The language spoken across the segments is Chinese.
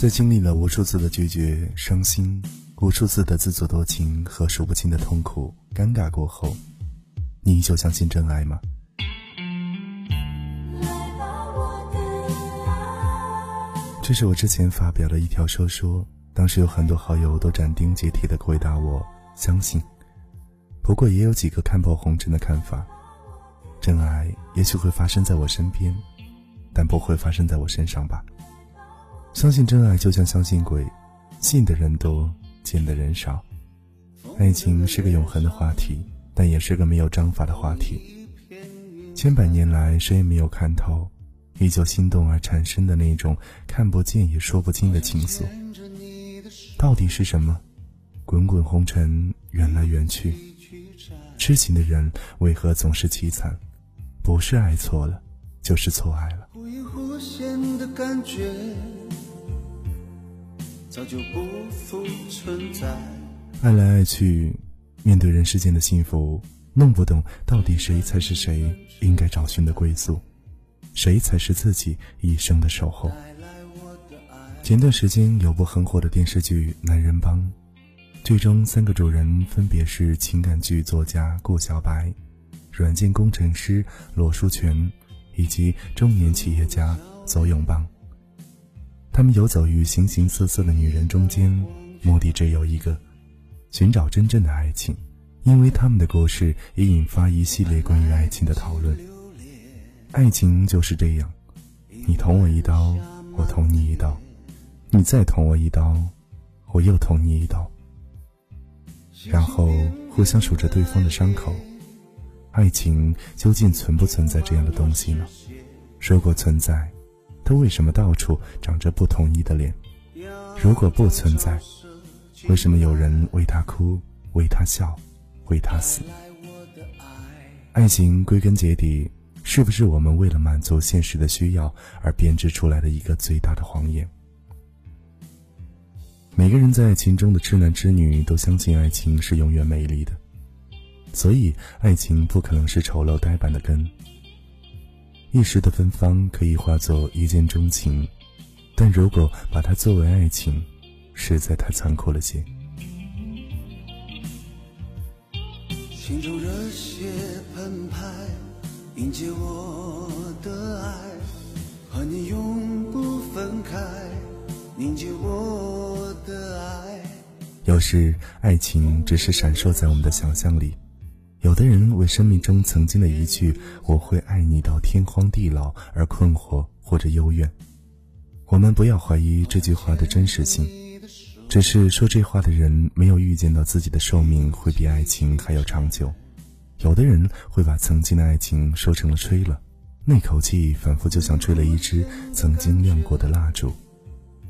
在经历了无数次的拒绝、伤心，无数次的自作多情和数不清的痛苦、尴尬过后，你依旧相信真爱吗？这是我之前发表的一条说说，当时有很多好友都斩钉截铁的回答我相信，不过也有几个看破红尘的看法，真爱也许会发生在我身边，但不会发生在我身上吧。相信真爱就像相信鬼，信的人多，见的人少。爱情是个永恒的话题，但也是个没有章法的话题。千百年来，谁也没有看透，依旧心动而产生的那种看不见也说不清的情愫，到底是什么？滚滚红尘，缘来缘去，痴情的人为何总是凄惨？不是爱错了，就是错爱了。早就不复存在。爱来爱去，面对人世间的幸福，弄不懂到底谁才是谁应该找寻的归宿，谁才是自己一生的守候。前段时间有部很火的电视剧《男人帮》，剧中三个主人分别是情感剧作家顾小白、软件工程师罗书全，以及中年企业家左永邦。他们游走于形形色色的女人中间，目的只有一个：寻找真正的爱情。因为他们的故事也引发一系列关于爱情的讨论。爱情就是这样，你捅我一刀，我捅你一刀；你再捅我一刀，我又捅你一刀。然后互相数着对方的伤口。爱情究竟存不存在这样的东西呢？如果存在，他为什么到处长着不统一的脸？如果不存在，为什么有人为他哭，为他笑，为他死？爱情归根结底，是不是我们为了满足现实的需要而编织出来的一个最大的谎言？每个人在爱情中的痴男痴女都相信爱情是永远美丽的，所以爱情不可能是丑陋呆板的根。一时的芬芳可以化作一见钟情，但如果把它作为爱情，实在太残酷了些。心中热血澎湃，迎接我的爱，和你永不分开，凝结我的爱。有时，爱情只是闪烁在我们的想象里。有的人为生命中曾经的一句“我会爱你到天荒地老”而困惑或者幽怨，我们不要怀疑这句话的真实性，只是说这话的人没有预见到自己的寿命会比爱情还要长久。有的人会把曾经的爱情说成了吹了，那口气仿佛就像吹了一支曾经亮过的蜡烛，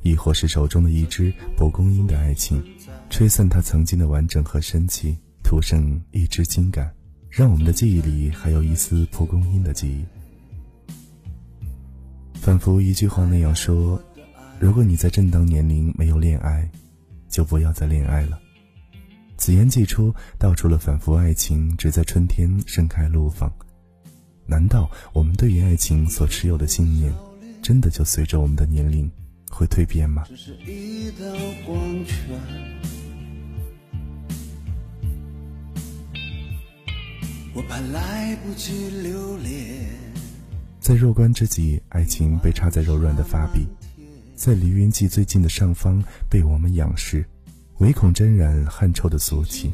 亦或是手中的一支蒲公英的爱情，吹散它曾经的完整和神奇。涂剩一支情感，让我们的记忆里还有一丝蒲公英的记忆。仿佛一句话那样说：如果你在正当年龄没有恋爱，就不要再恋爱了。此言既出，道出了仿佛爱情只在春天盛开怒放。难道我们对于爱情所持有的信念，真的就随着我们的年龄会蜕变吗？我怕来不及留恋。在弱冠之际，爱情被插在柔软的发壁，在离云际最近的上方被我们仰视，唯恐沾染汗臭的俗气；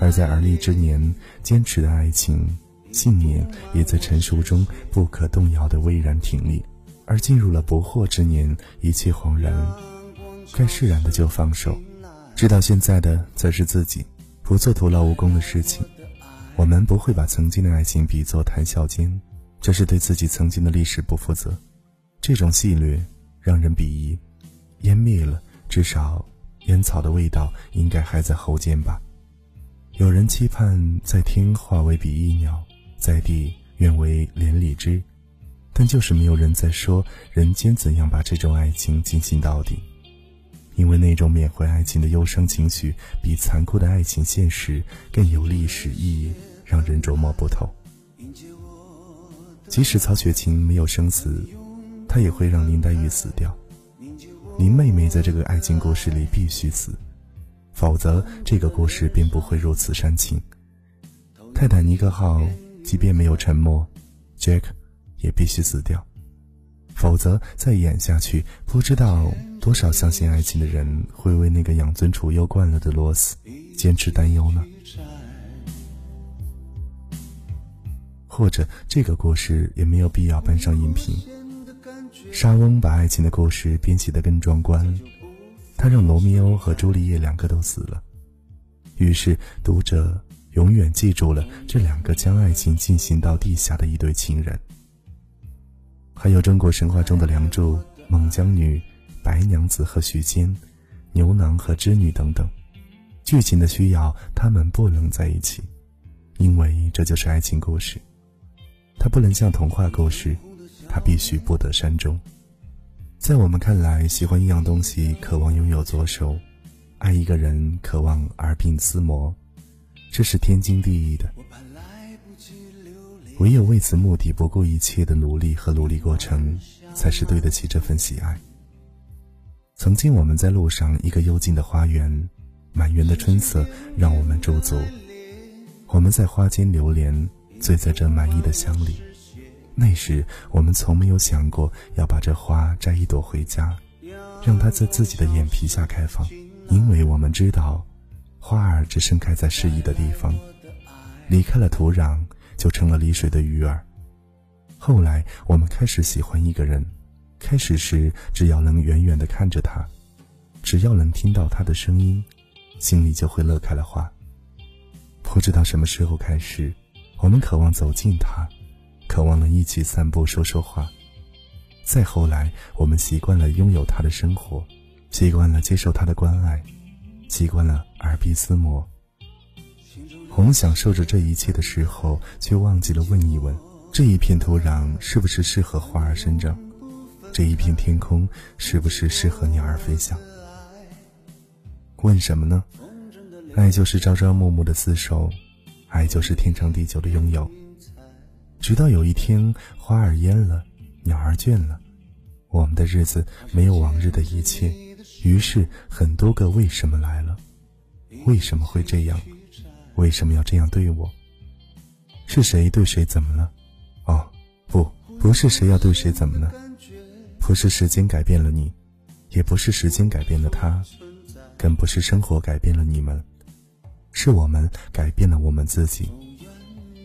而在而立之年，坚持的爱情信念也在成熟中不可动摇的巍然挺立；而进入了不惑之年，一切恍然，该释然的就放手，知道现在的则是自己，不做徒劳无功的事情。我们不会把曾经的爱情比作谈笑间，这是对自己曾经的历史不负责。这种戏谑让人鄙夷，烟灭了，至少烟草的味道应该还在喉间吧。有人期盼在天化为比翼鸟，在地愿为连理枝，但就是没有人在说人间怎样把这种爱情进行到底。因为那种缅怀爱情的忧伤情绪，比残酷的爱情现实更有历史意义，让人琢磨不透。即使曹雪芹没有生死，他也会让林黛玉死掉；林妹妹在这个爱情故事里必须死，否则这个故事便不会如此煽情。泰坦尼克号即便没有沉没，Jack 也必须死掉，否则再演下去，不知道多少相信爱情的人会为那个养尊处优惯了的罗斯坚持担忧呢？或者这个故事也没有必要搬上荧屏。莎翁把爱情的故事编写得更壮观，他让罗密欧和朱丽叶两个都死了，于是读者永远记住了这两个将爱情进行到地下的一对情人。还有中国神话中的梁祝、孟姜女、白娘子和许仙、牛郎和织女等等，剧情的需要，他们不能在一起，因为这就是爱情故事。它不能像童话故事，它必须不得善终。在我们看来，喜欢一样东西，渴望拥有左手；爱一个人，渴望耳鬓厮磨，这是天经地义的。唯有为此目的不顾一切的努力和努力过程，才是对得起这份喜爱。曾经我们在路上，一个幽静的花园，满园的春色让我们驻足，我们在花间流连。醉在这满意的香里，那时我们从没有想过要把这花摘一朵回家，让它在自己的眼皮下开放，因为我们知道，花儿只盛开在适宜的地方，离开了土壤就成了离水的鱼儿。后来我们开始喜欢一个人，开始时只要能远远地看着他，只要能听到他的声音，心里就会乐开了花。不知道什么时候开始。我们渴望走近他，渴望能一起散步说说话。再后来，我们习惯了拥有他的生活，习惯了接受他的关爱，习惯了耳鬓厮磨。我们享受着这一切的时候，却忘记了问一问：这一片土壤是不是适合花儿生长？这一片天空是不是适合鸟儿飞翔？问什么呢？爱就是朝朝暮暮的厮守。爱就是天长地久的拥有，直到有一天花儿蔫了，鸟儿倦了，我们的日子没有往日的一切，于是很多个为什么来了？为什么会这样？为什么要这样对我？是谁对谁怎么了？哦，不，不是谁要对谁怎么了，不是时间改变了你，也不是时间改变了他，更不是生活改变了你们。是我们改变了我们自己，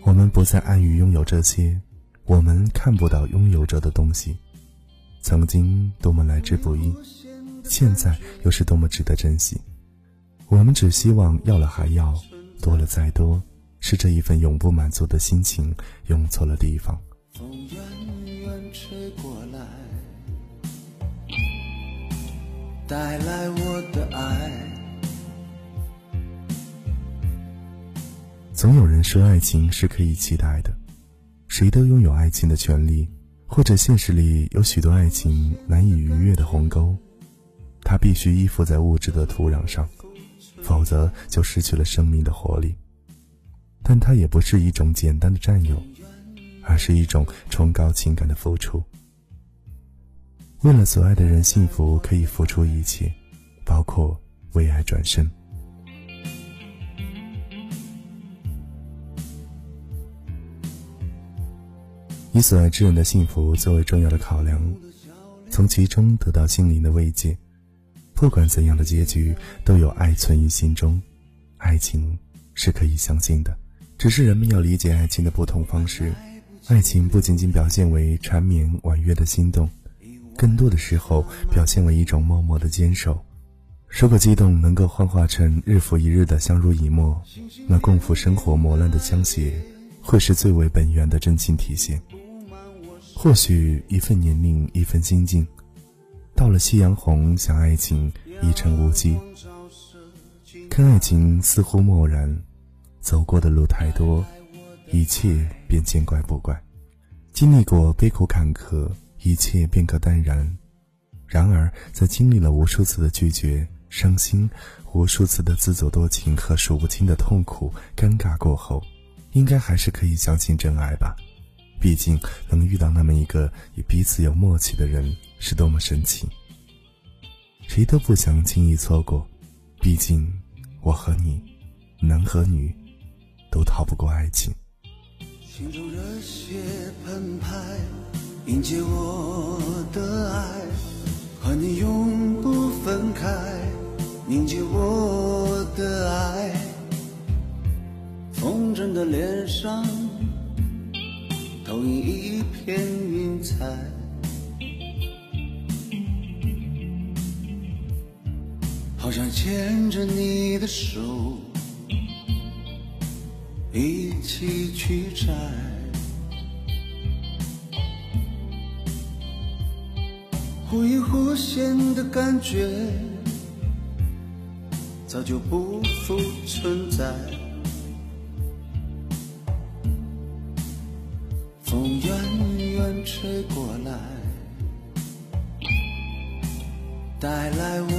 我们不再安于拥有这些，我们看不到拥有着的东西，曾经多么来之不易，现在又是多么值得珍惜。我们只希望要了还要，多了再多，是这一份永不满足的心情用错了地方。风远远吹过带来我的爱。总有人说爱情是可以期待的，谁都拥有爱情的权利，或者现实里有许多爱情难以逾越的鸿沟，它必须依附在物质的土壤上，否则就失去了生命的活力。但它也不是一种简单的占有，而是一种崇高情感的付出。为了所爱的人幸福，可以付出一切，包括为爱转身。以所爱之人的幸福作为重要的考量，从其中得到心灵的慰藉。不管怎样的结局，都有爱存于心中。爱情是可以相信的，只是人们要理解爱情的不同方式。爱情不仅仅表现为缠绵婉约的心动，更多的时候表现为一种默默的坚守。如果激动能够幻化成日复一日的相濡以沫，那共赴生活磨难的相携，会是最为本源的真情体现。或许一份年龄，一份心境，到了夕阳红，想爱情已成无稽。看爱情似乎漠然，走过的路太多，一切便见怪不怪。经历过悲苦坎坷，一切便可淡然。然而，在经历了无数次的拒绝、伤心，无数次的自作多情和数不清的痛苦、尴尬过后，应该还是可以相信真爱吧。毕竟，能遇到那么一个与彼此有默契的人，是多么神奇。谁都不想轻易错过。毕竟，我和你，男和女，都逃不过爱情。心中热血澎湃，迎接我的爱，和你永不分开，凝结我的爱。风筝的脸上，投影一片云彩。好想牵着你的手，一起去摘。忽隐忽现的感觉，早就不复存在。风远远吹过来，带来我。